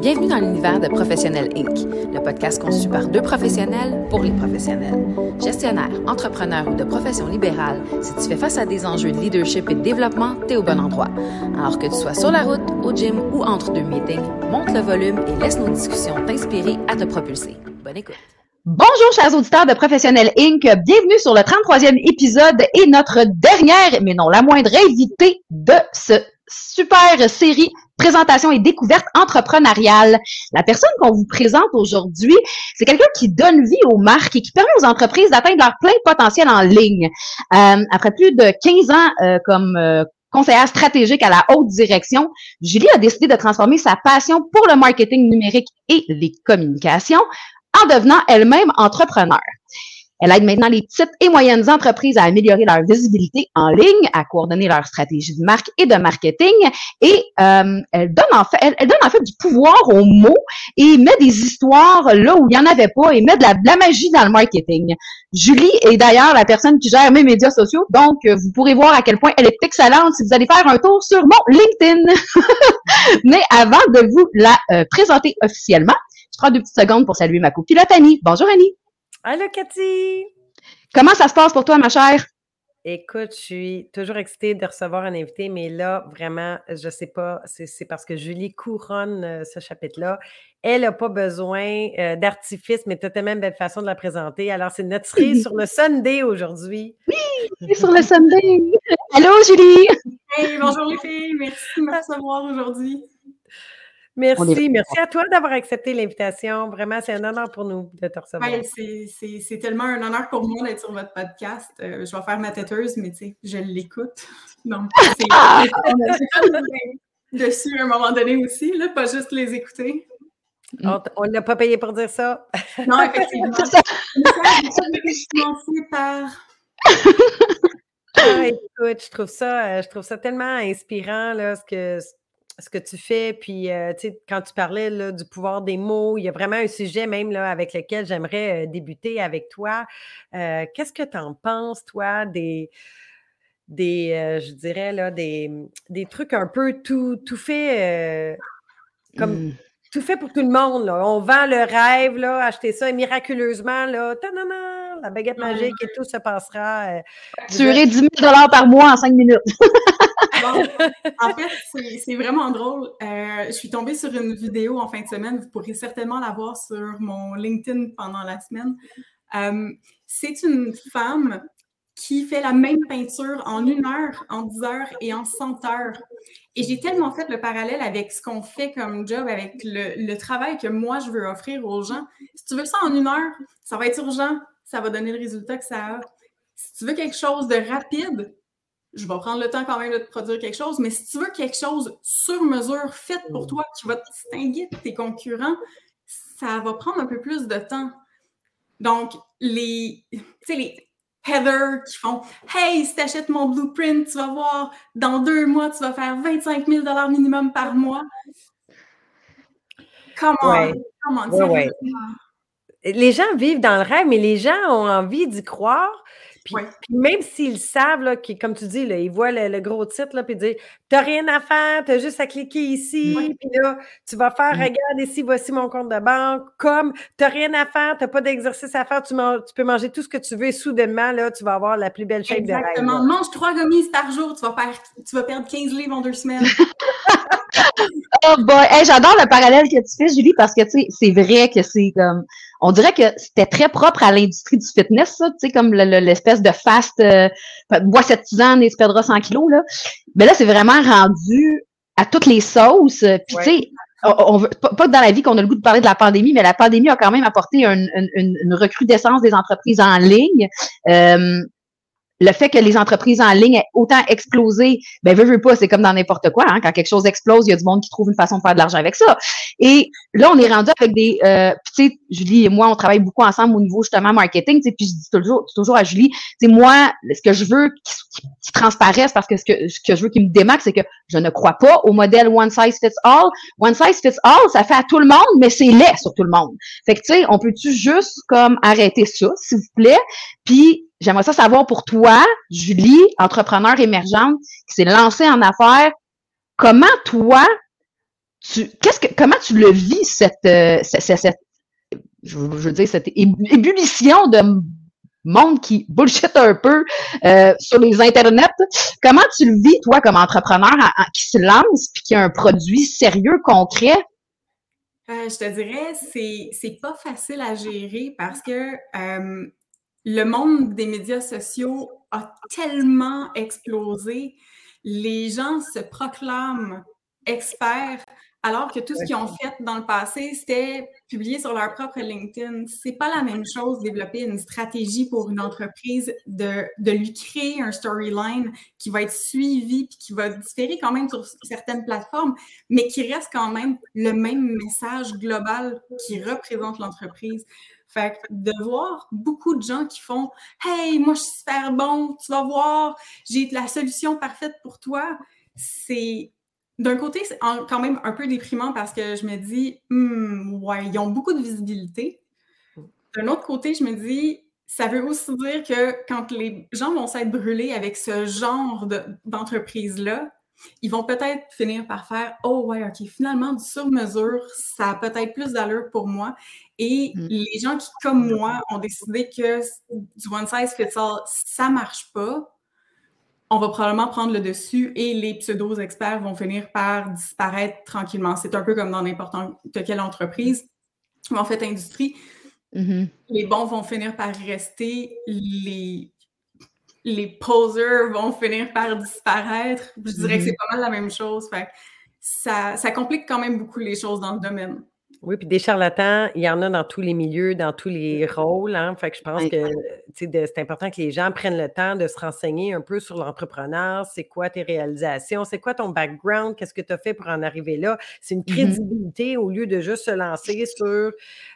Bienvenue dans l'univers de Professionnel Inc., le podcast conçu par deux professionnels pour les professionnels. Gestionnaire, entrepreneur ou de profession libérale, si tu fais face à des enjeux de leadership et de développement, t'es au bon endroit. Alors que tu sois sur la route, au gym ou entre deux meetings, monte le volume et laisse nos discussions t'inspirer à te propulser. Bonne écoute. Bonjour, chers auditeurs de Professionnel Inc. Bienvenue sur le 33e épisode et notre dernière, mais non la moindre invitée de ce super série présentation et découverte entrepreneuriale. La personne qu'on vous présente aujourd'hui, c'est quelqu'un qui donne vie aux marques et qui permet aux entreprises d'atteindre leur plein potentiel en ligne. Euh, après plus de 15 ans euh, comme euh, conseillère stratégique à la haute direction, Julie a décidé de transformer sa passion pour le marketing numérique et les communications en devenant elle-même entrepreneur. Elle aide maintenant les petites et moyennes entreprises à améliorer leur visibilité en ligne, à coordonner leur stratégie de marque et de marketing. Et euh, elle donne en fait, elle, donne en fait du pouvoir aux mots et met des histoires là où il n'y en avait pas et met de la, magie dans le marketing. Julie est d'ailleurs la personne qui gère mes médias sociaux, donc euh, vous pourrez voir à quel point elle est excellente si vous allez faire un tour sur mon LinkedIn. Mais avant de vous la euh, présenter officiellement, je prends deux petites secondes pour saluer ma copilote Annie. Bonjour Annie. Allô, Cathy! Comment ça se passe pour toi, ma chère? Écoute, je suis toujours excitée de recevoir un invité, mais là, vraiment, je ne sais pas, c'est parce que Julie couronne euh, ce chapitre-là. Elle n'a pas besoin euh, d'artifice, mais tu as tellement une belle façon de la présenter. Alors, c'est notre série sur le Sunday aujourd'hui. Oui, sur le Sunday. Allô, Julie! Hey, bonjour les filles, merci de me recevoir aujourd'hui. Merci, merci à toi d'avoir accepté l'invitation. Vraiment, c'est un honneur pour nous de te recevoir. c'est tellement un honneur pour moi d'être sur votre podcast. Euh, je vais faire ma têteuse, mais tu sais, je l'écoute. Donc, c'est dessus à un moment donné aussi, là, pas juste les écouter. On ne l'a pas payé pour dire ça. Non, effectivement. par... Ah, écoute, je trouve ça, euh, je trouve ça tellement inspirant, là, ce que ce que tu fais. Puis, euh, tu sais, quand tu parlais là, du pouvoir des mots, il y a vraiment un sujet même là, avec lequel j'aimerais euh, débuter avec toi. Euh, qu'est-ce que tu en penses, toi, des, des je dirais, là, des, des trucs un peu tout, tout fait comme. Mmh. Tout fait pour tout le monde. Là? On vend le rêve, là, acheter ça miraculeusement, là, la baguette magique et tout se passera. tu aurais 10 000 par mois en 5 minutes. en fait, c'est vraiment drôle. Euh, je suis tombée sur une vidéo en fin de semaine. Vous pourrez certainement la voir sur mon LinkedIn pendant la semaine. Euh, c'est une femme qui fait la même peinture en une heure, en 10 heures et en 100 heures. Et j'ai tellement fait le parallèle avec ce qu'on fait comme job, avec le, le, travail que moi, je veux offrir aux gens. Si tu veux ça en une heure, ça va être urgent, ça va donner le résultat que ça a. Si tu veux quelque chose de rapide, je vais prendre le temps quand même de te produire quelque chose, mais si tu veux quelque chose sur mesure, fait pour mm. toi, qui va te distinguer de tes concurrents, ça va prendre un peu plus de temps. Donc, les, les Heather qui font Hey, si tu achètes mon blueprint, tu vas voir, dans deux mois, tu vas faire 25 000 minimum par mois. Comment? Comment? Les gens vivent dans le rêve, mais les gens ont envie d'y croire. Puis, même s'ils savent, là, comme tu dis, là, ils voient le, gros titre, là, puis ils disent T'as rien à faire, t'as juste à cliquer ici, puis là, tu vas faire, mmh. regarde ici, voici mon compte de banque, comme t'as rien à faire, t'as pas d'exercice à faire, tu, tu, peux manger tout ce que tu veux, et soudainement, là, tu vas avoir la plus belle shape de rêve. Exactement. Mange trois gommises par jour, tu vas, tu vas perdre 15 livres en deux semaines. oh boy! J'adore le parallèle que tu fais, Julie, parce que, tu sais, c'est vrai que c'est comme on dirait que c'était très propre à l'industrie du fitness, ça, tu sais, comme l'espèce de fast, euh, bois cette tisane et tu perdras 100 kilos, là. Mais là, c'est vraiment rendu à toutes les sauces. Puis, tu sais, on, veut, pas, dans la vie qu'on a le goût de parler de la pandémie, mais la pandémie a quand même apporté une, une, recrudescence des entreprises en ligne. Euh, le fait que les entreprises en ligne aient autant explosé, ben veux, veux pas, c'est comme dans n'importe quoi. Hein? Quand quelque chose explose, il y a du monde qui trouve une façon de faire de l'argent avec ça. Et là, on est rendu avec des, euh, tu sais, Julie et moi, on travaille beaucoup ensemble au niveau justement marketing. Puis je dis toujours, toujours à Julie, c'est moi, ce que je veux qui, qui, transparaisse, parce que ce que, ce que je veux qui me démarque, c'est que je ne crois pas au modèle one size fits all. One size fits all, ça fait à tout le monde, mais c'est laid sur tout le monde. Fait que tu sais, on peut-tu juste comme arrêter ça, s'il vous plaît, puis J'aimerais ça savoir pour toi, Julie, entrepreneur émergente, qui s'est lancée en affaires, comment toi, tu, qu'est-ce que, comment tu le vis, cette, euh, cette, je, veux dire, cette ébullition de monde qui bullshit un peu euh, sur les internets? Comment tu le vis, toi, comme entrepreneur qui se lance puis qui a un produit sérieux, concret? Euh, je te dirais, c'est, c'est pas facile à gérer parce que le monde des médias sociaux a tellement explosé. Les gens se proclament experts alors que tout ce qu'ils ont fait dans le passé, c'était publier sur leur propre LinkedIn. C'est pas la même chose développer une stratégie pour une entreprise, de, de lui créer un storyline qui va être suivi puis qui va différer quand même sur certaines plateformes, mais qui reste quand même le même message global qui représente l'entreprise. Fait de voir beaucoup de gens qui font Hey, moi je suis super bon, tu vas voir, j'ai la solution parfaite pour toi. C'est d'un côté, c'est quand même un peu déprimant parce que je me dis, hmm, ouais, ils ont beaucoup de visibilité. D'un autre côté, je me dis, ça veut aussi dire que quand les gens vont s'être brûlés avec ce genre d'entreprise-là, ils vont peut-être finir par faire Oh, ouais, OK, finalement, du sur-mesure, ça a peut-être plus d'allure pour moi. Et mm. les gens qui, comme moi, ont décidé que du one size fits all, ça marche pas, on va probablement prendre le dessus et les pseudo-experts vont finir par disparaître tranquillement. C'est un peu comme dans n'importe quelle entreprise ou en fait industrie. Mm-hmm. Les bons vont finir par rester, les, les posers vont finir par disparaître. Je dirais que c'est mm-hmm. pas mal la même chose. ça, ça complique quand même beaucoup les choses dans le domaine. Oui, puis des charlatans, il y en a dans tous les milieux, dans tous les rôles. Hein. Fait que je pense que c'est important que les gens prennent le temps de se renseigner un peu sur l'entrepreneur. C'est quoi tes réalisations? C'est quoi ton background? Qu'est-ce que tu as fait pour en arriver là? C'est une mmh crédibilité au lieu de juste se lancer sur euh,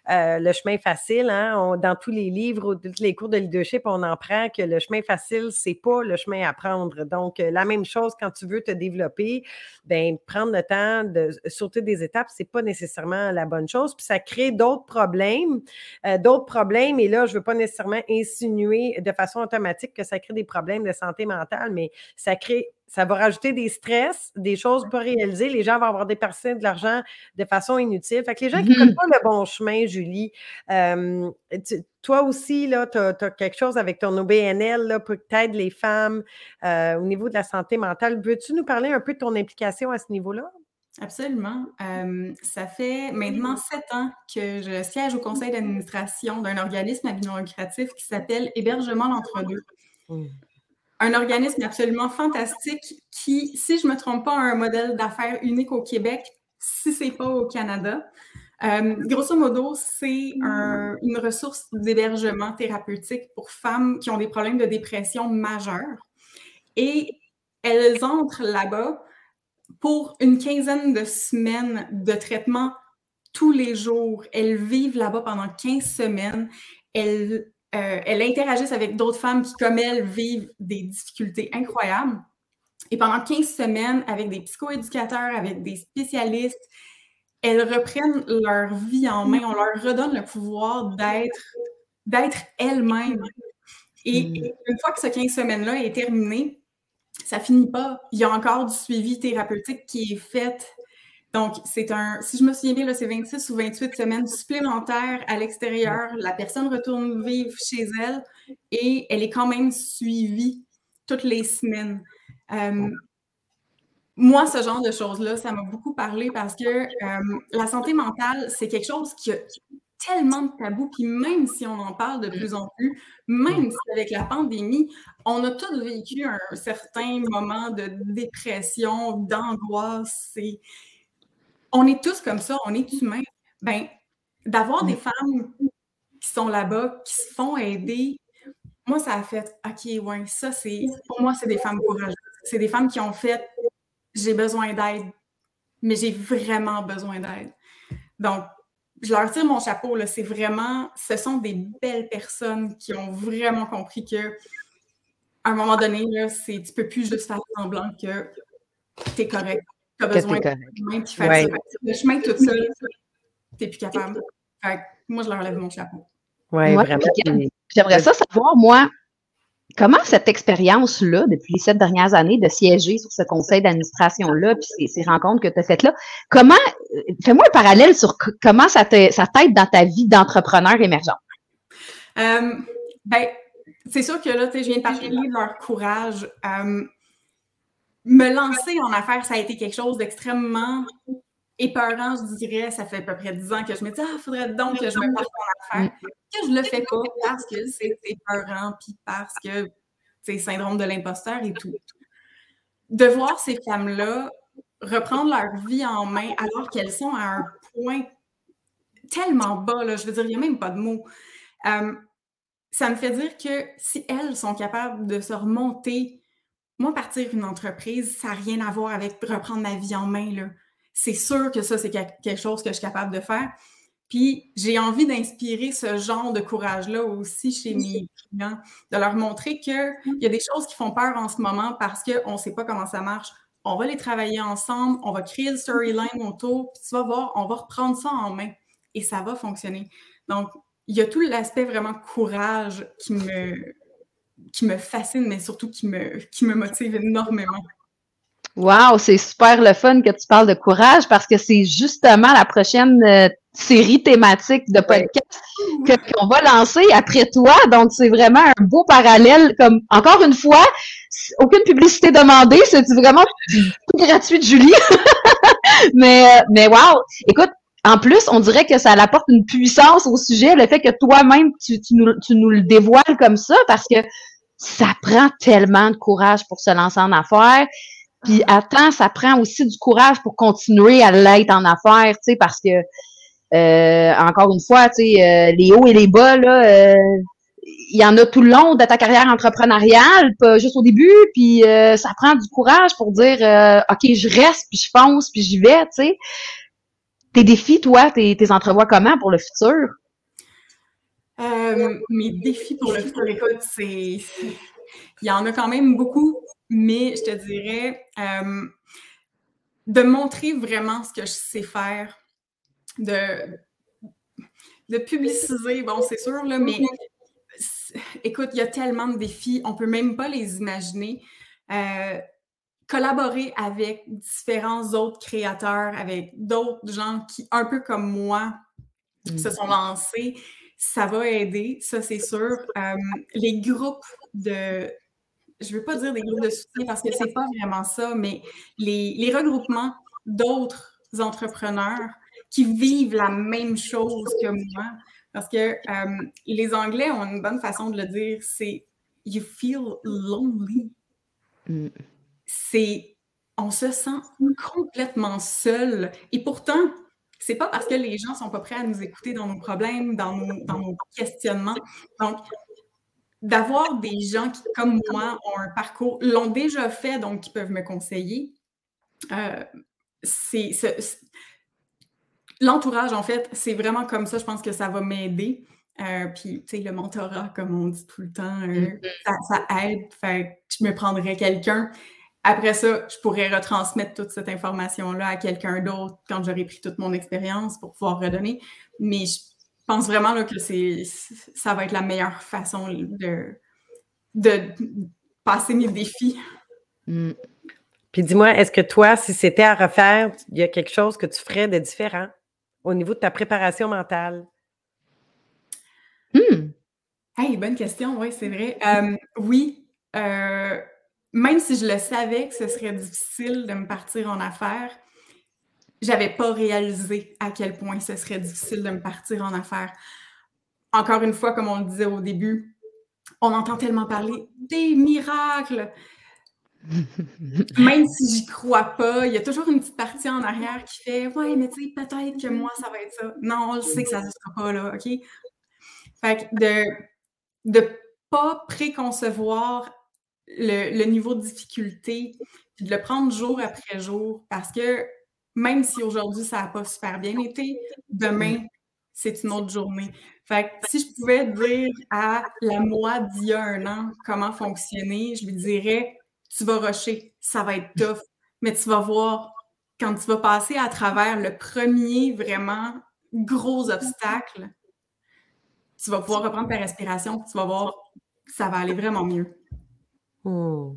le chemin facile. Hein. dans tous les livres, tous les cours de leadership, on en prend que le chemin facile, c'est pas le chemin à prendre. Donc, euh, la même chose quand tu veux te développer, ben prendre le temps de sauter des étapes, c'est pas nécessairement la bonne chose, puis ça crée d'autres problèmes, euh, d'autres problèmes, et là, je ne veux pas nécessairement insinuer de façon automatique que ça crée des problèmes de santé mentale, mais ça crée ça va rajouter des stress, des choses pas réalisées. Les gens vont avoir dépensé de l'argent de façon inutile. Fait que les gens qui ne prennent mm-hmm. pas le bon chemin, Julie, euh, toi aussi, tu as, quelque chose avec ton OBNL là, pour que tu les femmes euh, au niveau de la santé mentale. Veux-tu nous parler un peu de ton implication à ce niveau-là? Absolument. ça fait maintenant sept ans que je siège au conseil d'administration d'un organisme à but non lucratif qui s'appelle Hébergement l'Entre-deux. Un organisme absolument fantastique qui, si je ne me trompe pas, a un modèle d'affaires unique au Québec, si ce n'est pas au Canada. grosso modo, c'est une ressource d'hébergement thérapeutique pour femmes qui ont des problèmes de dépression majeurs. Et elles entrent là-bas pour une quinzaine de semaines de traitement tous les jours. Elles vivent là-bas pendant 15 semaines. Elles, euh, elles interagissent avec d'autres femmes qui, comme elles, vivent des difficultés incroyables. Et pendant 15 semaines, avec des psychoéducateurs, avec des spécialistes, elles reprennent leur vie en main. On leur redonne le pouvoir d'être, d'être elles-mêmes. Et mm. une fois que ce 15 semaines-là est terminé, ça finit pas. Il y a encore du suivi thérapeutique qui est fait. Donc, c'est un, si je me souviens bien, c'est 26 ou 28 semaines supplémentaires à l'extérieur. La personne retourne vivre chez elle et elle est quand même suivie toutes les semaines. Euh, moi, ce genre de choses-là, ça m'a beaucoup parlé parce que euh, la santé mentale, c'est quelque chose qui a tellement de tabous, puis même si on en parle de mm. plus en plus, même mm. si avec la pandémie, on a tous vécu un certain moment de dépression, d'angoisse. On est tous comme ça, on est humains. Ben, d'avoir des mm. femmes qui sont là-bas, qui se font aider, moi, ça a fait OK, ouais, ça, c'est. Pour moi, c'est des femmes courageuses. C'est des femmes qui ont fait j'ai besoin d'aide, mais j'ai vraiment besoin d'aide. Donc, je leur tire mon chapeau. C'est vraiment, ce sont des belles personnes qui ont vraiment compris que à un moment donné, là, tu ne peux plus juste faire semblant que tu es correct. Tu as besoin de chemin, puis faire ça. Le chemin tout seul, tu n'es plus capable. moi, je leur lève mon chapeau. Oui, vraiment. J'aimerais ça savoir, moi, comment cette expérience-là, depuis les sept dernières années, de siéger sur ce conseil d'administration-là, puis ces, rencontres que tu as faites-là, comment, fais-moi un parallèle sur comment ça t'aide dans ta vie d'entrepreneur émergent? Euh, ben, c'est sûr que là, je viens de parler de leur courage. Euh, me lancer en affaires, ça a été quelque chose d'extrêmement épeurant, je dirais. Ça fait à peu près dix ans que je me dis, ah, il faudrait donc que je me fasse en affaires. Que je le fais pas parce que c'est épeurant, puis parce que c'est syndrome de l'imposteur et tout. De voir ces femmes-là reprendre leur vie en main alors qu'elles sont à un point tellement bas, là, je veux dire, il n'y a même pas de mots. Euh, ça me fait dire que si elles sont capables de se remonter, moi, partir une entreprise, ça n'a rien à voir avec reprendre ma vie en main. C'est sûr que ça, c'est quelque chose que je suis capable de faire. Puis j'ai envie d'inspirer ce genre de courage-là aussi chez mes clients, de leur montrer qu'il y a des choses qui font peur en ce moment parce qu'on ne sait pas comment ça marche. On va les travailler ensemble, on va créer le storyline autour, puis tu vas voir, on va reprendre ça en main et ça va fonctionner. Donc, il y a tout l'aspect vraiment courage qui me, qui me fascine, mais surtout qui me, qui me motive énormément. Wow, c'est super le fun que tu parles de courage parce que c'est justement la prochaine euh, série thématique de podcast qu'on va lancer après toi. Donc, c'est vraiment un beau parallèle. Comme encore une fois, aucune publicité demandée, c'est vraiment gratuit, Julie. mais, euh, mais wow! Écoute, en plus, on dirait que ça apporte une puissance au sujet, le fait que toi-même, tu, tu, nous, tu nous le dévoiles comme ça, parce que ça prend tellement de courage pour se lancer en affaires. Puis attends, ça prend aussi du courage pour continuer à l'être en affaires, tu sais, parce que euh, encore une fois, tu sais, euh, les hauts et les bas, là, euh, il y en a tout le long de ta carrière entrepreneuriale, pas juste au début, puis ça prend du courage pour dire OK, je reste, puis je fonce, puis j'y vais, tu sais. Tes défis, toi, tes, tes entrevois comment pour le futur? mes défis pour le futur, écoute, c'est. Il y en a quand même beaucoup, mais je te dirais de montrer vraiment ce que je sais faire, de, de publiciser, bon, c'est sûr, là, mais écoute, il y a tellement de défis, on ne peut même pas les imaginer. Euh, collaborer avec différents autres créateurs, avec d'autres gens qui, un peu comme moi, se mm. sont lancés, ça va aider, ça c'est sûr. Euh, les groupes de, je ne veux pas dire des groupes de soutien parce que ce n'est pas vraiment ça, mais les, les regroupements d'autres entrepreneurs qui vivent la même chose que moi. Parce que euh, les Anglais ont une bonne façon de le dire, c'est you feel lonely. Mm. C'est on se sent complètement seul. Et pourtant, c'est pas parce que les gens sont pas prêts à nous écouter dans nos problèmes, dans nos, dans nos questionnements. Donc, d'avoir des gens qui, comme moi, ont un parcours, l'ont déjà fait, donc qui peuvent me conseiller, euh, c'est l'entourage, en fait, c'est vraiment comme ça, je pense que ça va m'aider. Euh, puis, tu sais, le mentorat, comme on dit tout le temps, euh, mm-hmm. ça, aide. Fait je me prendrais quelqu'un. Après ça, je pourrais retransmettre toute cette information-là à quelqu'un d'autre quand j'aurai pris toute mon expérience pour pouvoir redonner. Mais je pense vraiment là, que c'est, ça va être la meilleure façon de, de passer mes défis. Mm. Puis dis-moi, est-ce que toi, si c'était à refaire, il y a quelque chose que tu ferais de différent? au niveau de ta préparation mentale? Hmm. Hey, bonne question, oui, c'est vrai. Euh, oui, euh, même si je le savais que ce serait difficile de me partir en affaires, j'avais pas réalisé à quel point ce serait difficile de me partir en affaires. Encore une fois, comme on le disait au début, on entend tellement parler des miracles, Même si j'y crois pas, il y a toujours une petite partie en arrière qui fait Ouais, mais tu sais, peut-être que moi, ça va être ça. Non, je sais que ça ne sera pas là, OK? Fait que de ne pas préconcevoir le, niveau de difficulté, puis de le prendre jour après jour, parce que même si aujourd'hui, ça n'a pas super bien été, demain, c'est une autre journée. Fait que si je pouvais dire à la moi d'il y a un an comment fonctionner, je lui dirais tu vas rusher, ça va être tough, mais tu vas voir quand tu vas passer à travers le premier vraiment gros obstacle, tu vas pouvoir reprendre ta respiration, tu vas voir, ça va aller vraiment mieux. Hmm.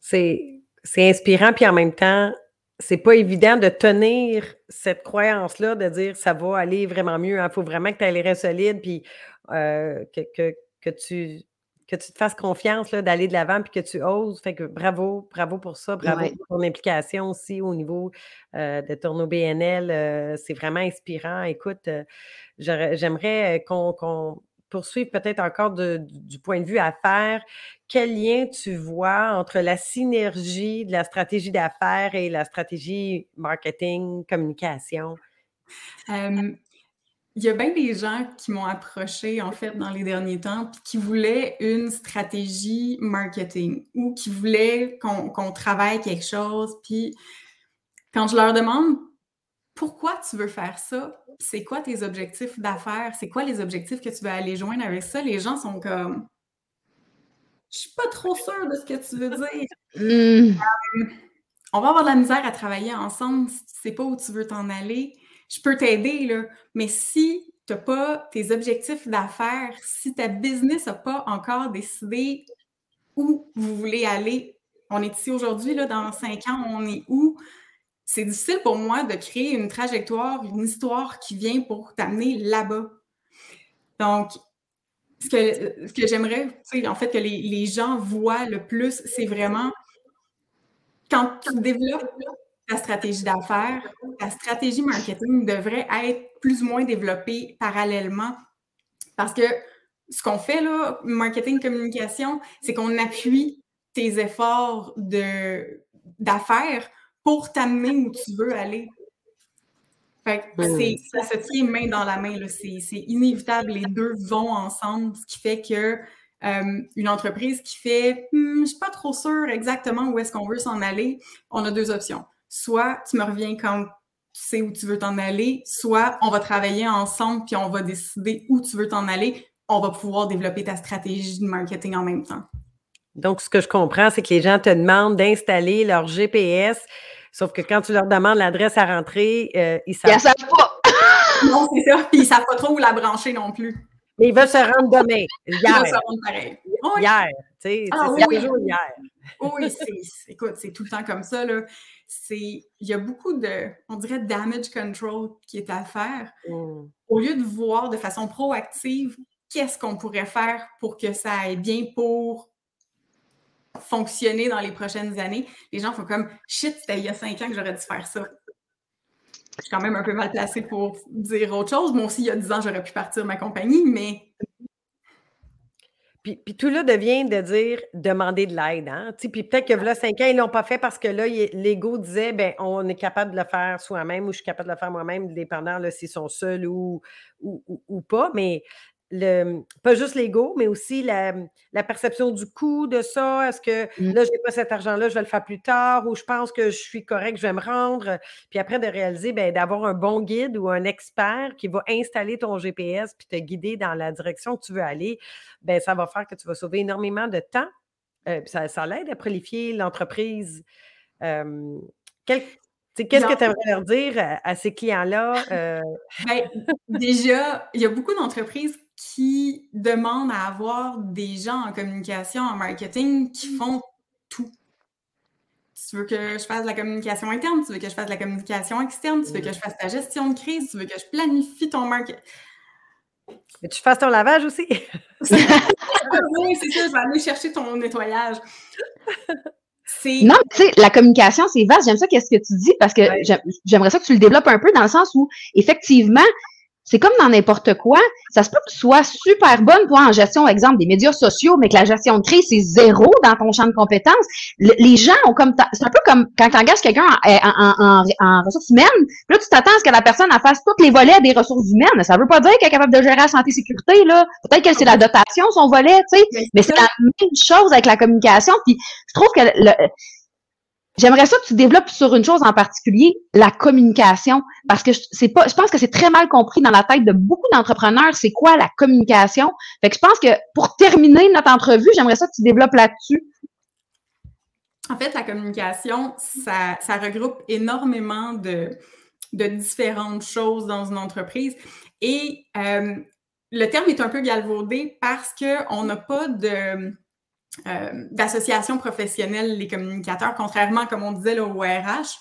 C'est inspirant, puis en même temps, c'est pas évident de tenir cette croyance-là, de dire ça va aller vraiment mieux. Il hein. faut vraiment que tu aies les reins solides, puis euh, que, que, tu, que tu te fasses confiance d'aller de l'avant, puis que tu oses. Fait que bravo, bravo pour ça, bravo pour ton implication aussi au niveau euh, de ton OBNL. Euh, c'est vraiment inspirant. Écoute, j'aimerais qu'on poursuive peut-être encore du point de vue affaires quel lien tu vois entre la synergie de la stratégie d'affaires et la stratégie marketing, communication? il y a bien des gens qui m'ont approché, en fait, dans les derniers temps, puis qui voulaient une stratégie marketing ou qui voulaient qu'on travaille quelque chose. Puis quand je leur demande pourquoi tu veux faire ça, c'est quoi tes objectifs d'affaires, c'est quoi les objectifs que tu veux aller joindre avec ça, les gens sont comme je suis pas trop sûre de ce que tu veux dire. Hmm. Euh, on va avoir de la misère à travailler ensemble si tu sais pas où tu veux t'en aller. Je peux t'aider, là, mais si tu n'as pas tes objectifs d'affaires, si ta business n'a pas encore décidé où vous voulez aller, on est ici aujourd'hui, là, dans cinq ans, on est où? C'est difficile pour moi de créer une trajectoire, une histoire qui vient pour t'amener là-bas. Donc, ce que, j'aimerais, en fait, que les, gens voient le plus, c'est vraiment quand tu développes ta stratégie d'affaires, ta stratégie marketing devrait être plus ou moins développée parallèlement. Parce que ce qu'on fait, là, marketing communication, c'est qu'on appuie tes efforts d'affaires pour t'amener où tu veux aller. Fait ça se tient main dans la main. C'est inévitable. Les deux vont ensemble, ce qui fait que euh, une entreprise qui fait hm, je ne suis pas trop sûre exactement où est-ce qu'on veut s'en aller, on a deux options. Soit tu me reviens quand tu sais où tu veux t'en aller, soit on va travailler ensemble puis on va décider où tu veux t'en aller. On va pouvoir développer ta stratégie de marketing en même temps. Donc, ce que je comprends, c'est que les gens te demandent d'installer leur GPS Sauf que quand tu leur demandes l'adresse à rentrer, euh, ils savent. Ils savent pas. non, c'est ça. Puis ils savent pas trop où la brancher non plus. Mais ils veulent se rendre demain. Hier. Ils veulent se rendre pareil. Hier. Tu sais, ah c'est toujours hier. oui, écoute, c'est tout le temps comme ça. Là. Il y a beaucoup de, on dirait, damage control qui est à faire. Mm. Au lieu de voir de façon proactive qu'est-ce qu'on pourrait faire pour que ça aille bien pour fonctionner dans les prochaines années, les gens font comme shit, c'était il y a cinq ans que j'aurais dû faire ça. Je suis quand même un peu mal placée pour dire autre chose. Moi aussi, il y a dix ans, j'aurais pu partir ma compagnie, mais. Puis, tout là devient de dire demander de l'aide. Hein? Puis peut-être que là, cinq ans, ils ne l'ont pas fait parce que là, l'ego disait ben on est capable de le faire soi-même ou je suis capable de le faire moi-même, dépendant s'ils sont seuls ou, ou, ou, pas. Mais le, pas juste l'ego, mais aussi la, perception du coût de ça. Est-ce que mmh. là, je n'ai pas cet argent-là, je vais le faire plus tard, ou je pense que je suis correct, je vais me rendre. Puis après, de réaliser, ben, d'avoir un bon guide ou un expert qui va installer ton GPS puis te guider dans la direction que tu veux aller, ben, ça va faire que tu vas sauver énormément de temps. Euh, ça, ça l'aide à prolifier l'entreprise. Qu'est-ce que tu aimerais leur dire à, ces clients-là? Euh? Ben, déjà, il y a beaucoup d'entreprises qui demandent à avoir des gens en communication, en marketing qui mmh. font tout. Tu veux que je fasse la communication interne, tu veux que je fasse la communication externe, tu veux que je fasse ta gestion de crise, tu veux que je planifie ton marketing. Et tu fasses ton lavage aussi. oui, c'est ça, je vais aller chercher ton nettoyage. Non, tu sais, la communication, c'est vaste. J'aime ça, qu'est-ce que tu dis, parce que j'aimerais ça que tu le développes un peu dans le sens où, effectivement, c'est comme dans n'importe quoi. Ça se peut que tu sois super bonne, toi, en gestion, exemple, des médias sociaux, mais que la gestion de crise, c'est zéro dans ton champ de compétences. les gens ont comme, c'est un peu comme quand tu engages quelqu'un en, en, ressources humaines, là, tu t'attends à ce que la personne elle fasse tous les volets des ressources humaines. Ça veut pas dire qu'elle est capable de gérer la santé sécurité, là. Peut-être que c'est la dotation, son volet, tu sais. Mais c'est la même chose avec la communication. Puis, je trouve que le, J'aimerais ça que tu développes sur une chose en particulier, la communication, parce que c'est pas, je pense que c'est très mal compris dans la tête de beaucoup d'entrepreneurs, c'est quoi la communication? Fait que je pense que pour terminer notre entrevue, j'aimerais ça que tu développes là-dessus. En fait, la communication, ça, regroupe énormément de, de, différentes choses dans une entreprise. Et euh, le terme est un peu galvaudé parce qu'on n'a pas de d'associations professionnelles, les communicateurs, contrairement, comme on disait, au RH.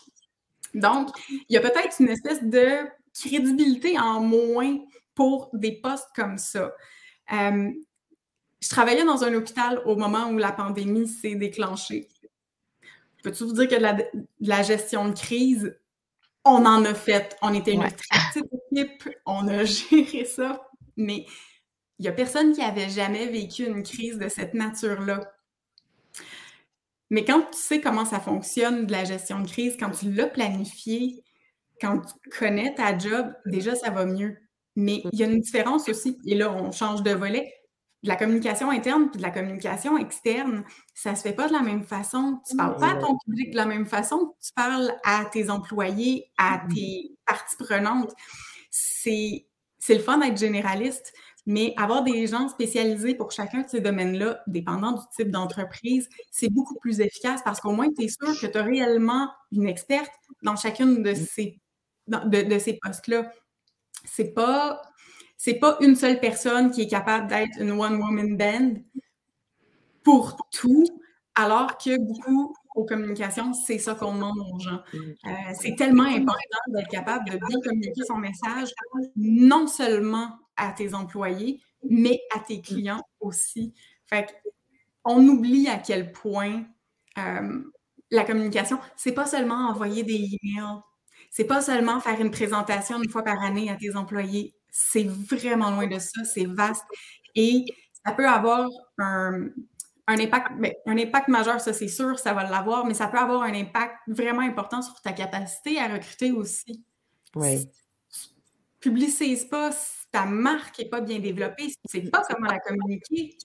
Donc, il y a peut-être une espèce de crédibilité en moins pour des postes comme ça. je travaillais dans un hôpital au moment où la pandémie s'est déclenchée. Peux-tu vous dire que de la, gestion de crise, on en a fait. On était une petite équipe, on a géré ça, mais il n'y a personne qui avait jamais vécu une crise de cette nature-là. Mais quand tu sais comment ça fonctionne de la gestion de crise, quand tu l'as planifié, quand tu connais ta job, déjà ça va mieux. Mais il y a une différence aussi, et là on change de volet, de la communication interne puis de la communication externe, ça ne se fait pas de la même façon. Tu ne parles pas à ton public de la même façon, tu parles à tes employés, à mm-hmm. tes parties prenantes. C'est le fun d'être généraliste, mais avoir des gens spécialisés pour chacun de ces domaines-là, dépendant du type d'entreprise, c'est beaucoup plus efficace parce qu'au moins, tu es sûr que tu as réellement une experte dans chacune de mm. ces, de, ces postes-là. C'est pas, c'est pas une seule personne qui est capable d'être une one-woman band pour tout, alors que beaucoup aux communications, c'est ça qu'on demande aux gens. Euh, c'est tellement important d'être capable de bien communiquer son message, non seulement à tes employés, mais à tes clients aussi. Fait on oublie à quel point euh, la communication, c'est pas seulement envoyer des emails, c'est pas seulement faire une présentation une fois par année à tes employés. C'est vraiment loin de ça, c'est vaste et ça peut avoir un, impact, ben, un impact majeur, ça c'est sûr, ça va l'avoir, mais ça peut avoir un impact vraiment important sur ta capacité à recruter aussi. Oui. Si tu pas, ta marque n'est pas bien développée, tu ne sais pas comment la communiquer,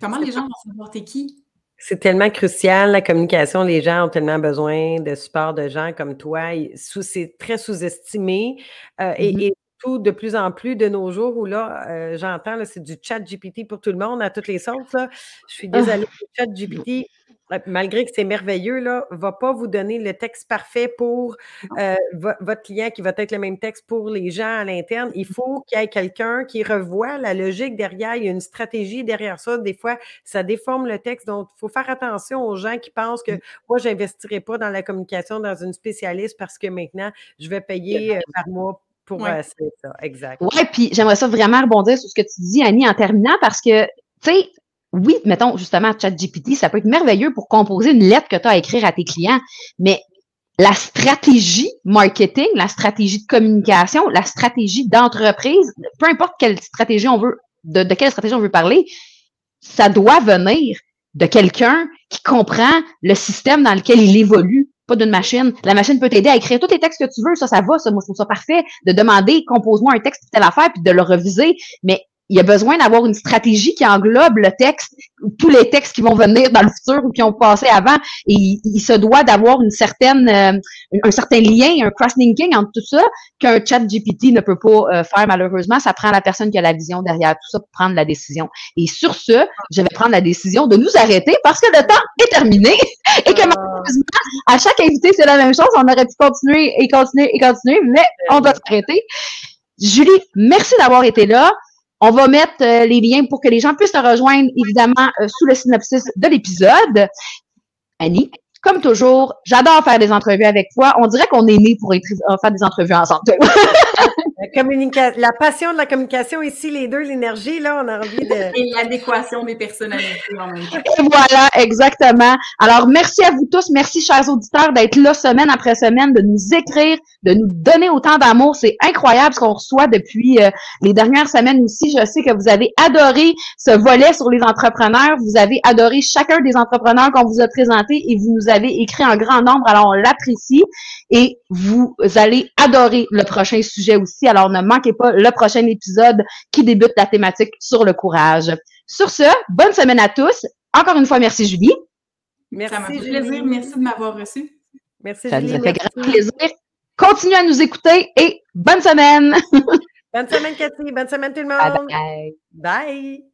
comment les gens vont savoir t'es qui? C'est tellement crucial, la communication. Les gens ont tellement besoin de support de gens comme toi. C'est très sous-estimé. Euh, mm-hmm. et, tout de plus en plus de nos jours où là, euh, j'entends, c'est du chat GPT pour tout le monde à toutes les sauces. Je suis ah. désolée, le chat GPT malgré que c'est merveilleux, ne va pas vous donner le texte parfait pour euh, votre client qui va être le même texte pour les gens à l'interne. Il faut qu'il y ait quelqu'un qui revoie la logique derrière. Il y a une stratégie derrière ça. Des fois, ça déforme le texte. Donc, il faut faire attention aux gens qui pensent que moi, je n'investirai pas dans la communication dans une spécialiste parce que maintenant, je vais payer euh, par mois pour euh, ça. Exact. Oui, puis j'aimerais ça vraiment rebondir sur ce que tu dis, Annie, en terminant, parce que, tu sais, oui, mettons justement ChatGPT, ça peut être merveilleux pour composer une lettre que tu as à écrire à tes clients, mais la stratégie marketing, la stratégie de communication, la stratégie d'entreprise, peu importe quelle stratégie on veut, de, quelle stratégie on veut parler, ça doit venir de quelqu'un qui comprend le système dans lequel il évolue, pas d'une machine. La machine peut t'aider à écrire tous les textes que tu veux, ça, ça va, ça, moi, je trouve ça parfait, de demander, compose-moi un texte pour telle affaire, puis de le reviser, mais il y a besoin d'avoir une stratégie qui englobe le texte, tous les textes qui vont venir dans le futur ou qui ont passé avant. Et il, se doit d'avoir une certaine, euh, un certain lien, un cross-linking entre tout ça qu'un chat GPT ne peut pas euh, faire malheureusement. Ça prend la personne qui a la vision derrière tout ça pour prendre la décision. Et sur ce, je vais prendre la décision de nous arrêter parce que le temps est terminé et que malheureusement, à chaque invité, c'est la même chose. On aurait pu continuer et continuer et continuer, mais on doit s'arrêter. Julie, merci d'avoir été là. On va mettre euh, les liens pour que les gens puissent te rejoindre, évidemment, euh, sous le synopsis de l'épisode. Annie, comme toujours, j'adore faire des entrevues avec toi. On dirait qu'on est nés pour euh, faire des entrevues ensemble. la, la passion de la communication ici, les deux, l'énergie, là, on a envie de... Et l'adéquation des personnalités en même temps. Et voilà, exactement. Alors, merci à vous tous. Merci, chers auditeurs, d'être là semaine après semaine, de nous écrire, de nous donner autant d'amour. C'est incroyable ce qu'on reçoit depuis euh, les dernières semaines aussi. Je sais que vous avez adoré ce volet sur les entrepreneurs. Vous avez adoré chacun des entrepreneurs qu'on vous a présentés et vous nous avez écrit en grand nombre, alors on l'apprécie et vous allez adorer le prochain sujet aussi. Alors ne manquez pas le prochain épisode qui débute la thématique sur le courage. Sur ce, bonne semaine à tous. Encore une fois, merci Julie. Merci, Ça plaisir. Merci de m'avoir reçu. Merci, Ça nous a fait grand plaisir. Continuez à nous écouter et bonne semaine. bonne semaine, Cathy. Bonne semaine, tout le monde. bye. bye.